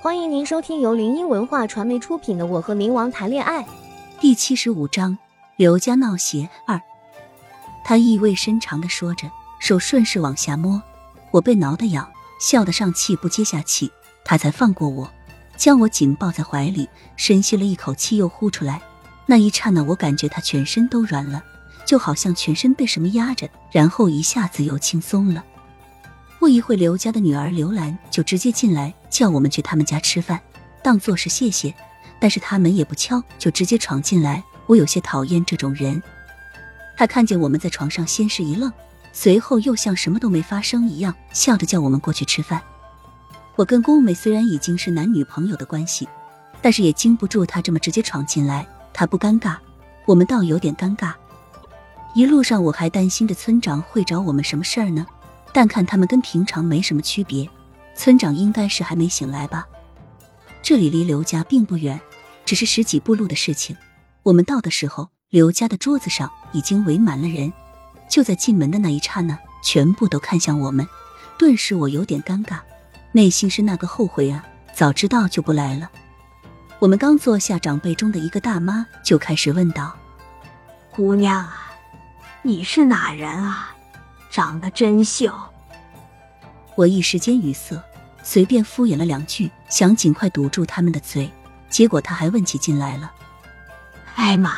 欢迎您收听由林音文化传媒出品的《我和冥王谈恋爱》第七十五章：刘家闹邪二。他意味深长的说着，手顺势往下摸，我被挠得痒，笑得上气不接下气，他才放过我，将我紧抱在怀里，深吸了一口气，又呼出来。那一刹那，我感觉他全身都软了，就好像全身被什么压着，然后一下子又轻松了。不一会，刘家的女儿刘兰就直接进来叫我们去他们家吃饭，当做是谢谢。但是他门也不敲，就直接闯进来。我有些讨厌这种人。他看见我们在床上，先是一愣，随后又像什么都没发生一样，笑着叫我们过去吃饭。我跟宫美虽然已经是男女朋友的关系，但是也经不住他这么直接闯进来。他不尴尬，我们倒有点尴尬。一路上我还担心着村长会找我们什么事儿呢。但看他们跟平常没什么区别，村长应该是还没醒来吧？这里离刘家并不远，只是十几步路的事情。我们到的时候，刘家的桌子上已经围满了人。就在进门的那一刹那，全部都看向我们，顿时我有点尴尬，内心是那个后悔啊！早知道就不来了。我们刚坐下，长辈中的一个大妈就开始问道：“姑娘啊，你是哪人啊？”长得真秀，我一时间语塞，随便敷衍了两句，想尽快堵住他们的嘴。结果他还问起进来了：“艾玛，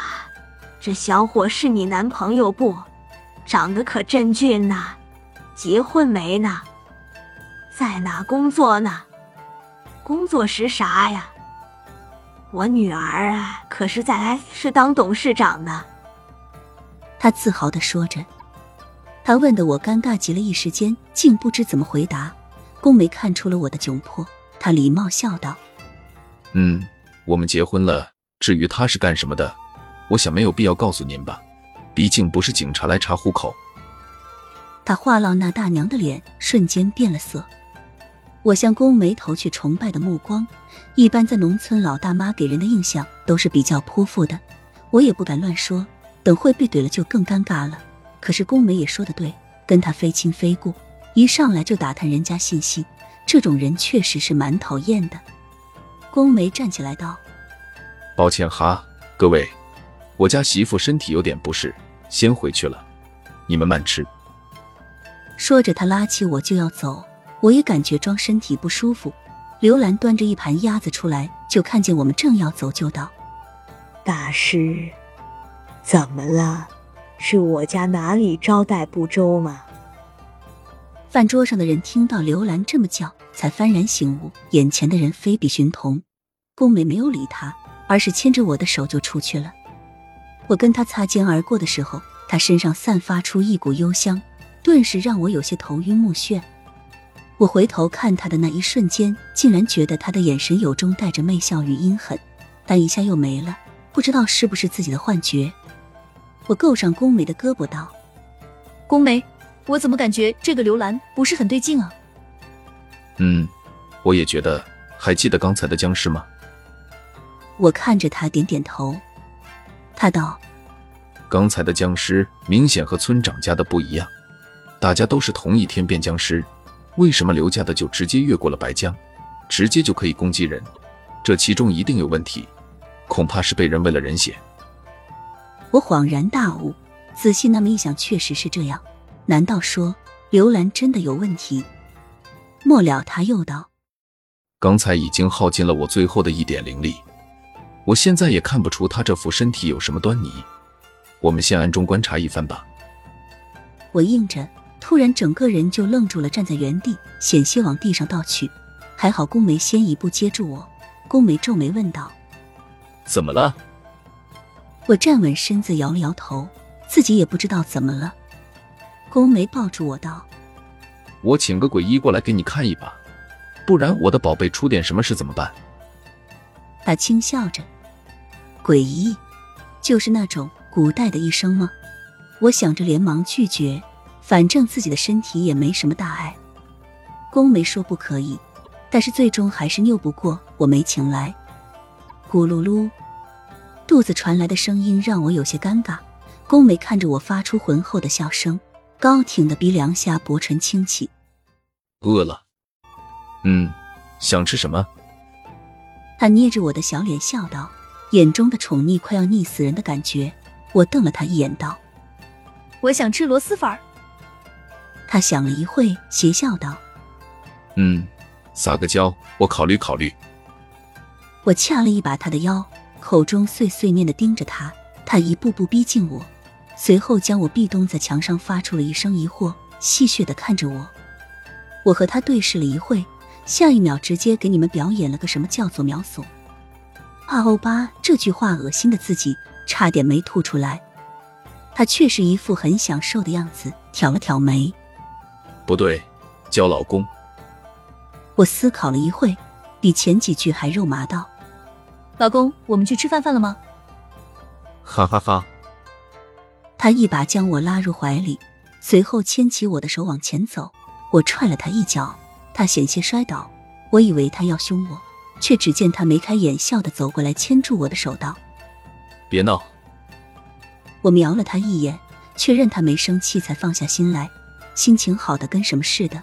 这小伙是你男朋友不？长得可真俊呐！结婚没呢？在哪工作呢？工作是啥呀？我女儿啊，可是在 S 市当董事长呢。”他自豪的说着。他问的我尴尬极了，一时间竟不知怎么回答。宫梅看出了我的窘迫，他礼貌笑道：“嗯，我们结婚了。至于他是干什么的，我想没有必要告诉您吧，毕竟不是警察来查户口。”他话唠，那大娘的脸瞬间变了色。我向宫梅投去崇拜的目光。一般在农村，老大妈给人的印象都是比较泼妇的，我也不敢乱说，等会被怼了就更尴尬了。可是宫梅也说的对，跟他非亲非故，一上来就打探人家信息，这种人确实是蛮讨厌的。宫梅站起来道：“抱歉哈，各位，我家媳妇身体有点不适，先回去了，你们慢吃。”说着，他拉起我就要走，我也感觉装身体不舒服。刘兰端着一盘鸭子出来，就看见我们正要走，就道：“大师，怎么了？”是我家哪里招待不周吗？饭桌上的人听到刘兰这么叫，才幡然醒悟，眼前的人非比寻同。宫美没有理他，而是牵着我的手就出去了。我跟他擦肩而过的时候，他身上散发出一股幽香，顿时让我有些头晕目眩。我回头看他的那一瞬间，竟然觉得他的眼神有中带着媚笑与阴狠，但一下又没了，不知道是不是自己的幻觉。我够上宫梅的胳膊道：“宫梅，我怎么感觉这个刘兰不是很对劲啊？”“嗯，我也觉得。还记得刚才的僵尸吗？”我看着他点点头。他道：“刚才的僵尸明显和村长家的不一样，大家都是同一天变僵尸，为什么刘家的就直接越过了白江，直接就可以攻击人？这其中一定有问题，恐怕是被人喂了人血。”我恍然大悟，仔细那么一想，确实是这样。难道说刘兰真的有问题？末了，他又道：“刚才已经耗尽了我最后的一点灵力，我现在也看不出他这副身体有什么端倪。我们先暗中观察一番吧。”我应着，突然整个人就愣住了，站在原地，险些往地上倒去。还好宫梅先一步接住我。宫梅皱眉问道：“怎么了？”我站稳身子，摇了摇头，自己也不知道怎么了。宫梅抱住我道：“我请个鬼医过来给你看一把，不然我的宝贝出点什么事怎么办？”他轻笑着：“鬼医，就是那种古代的医生吗？”我想着，连忙拒绝，反正自己的身体也没什么大碍。宫梅说不可以，但是最终还是拗不过，我没请来。咕噜噜。肚子传来的声音让我有些尴尬。宫美看着我，发出浑厚的笑声，高挺的鼻梁下薄唇轻启。饿了，嗯，想吃什么？他捏着我的小脸笑道，眼中的宠溺快要溺死人的感觉。我瞪了他一眼，道：“我想吃螺蛳粉。”他想了一会，邪笑道：“嗯，撒个娇，我考虑考虑。”我掐了一把他的腰，口中碎碎念的盯着他。他一步步逼近我，随后将我壁咚在墙上，发出了一声疑惑，戏谑的看着我。我和他对视了一会，下一秒直接给你们表演了个什么叫做秒怂。啊欧巴这句话恶心的自己差点没吐出来。他却是一副很享受的样子，挑了挑眉。不对，叫老公。我思考了一会，比前几句还肉麻道：“老公，我们去吃饭饭了吗？”哈哈哈！他一把将我拉入怀里，随后牵起我的手往前走。我踹了他一脚，他险些摔倒。我以为他要凶我，却只见他眉开眼笑的走过来，牵住我的手道：“别闹。”我瞄了他一眼，确认他没生气，才放下心来，心情好的跟什么似的。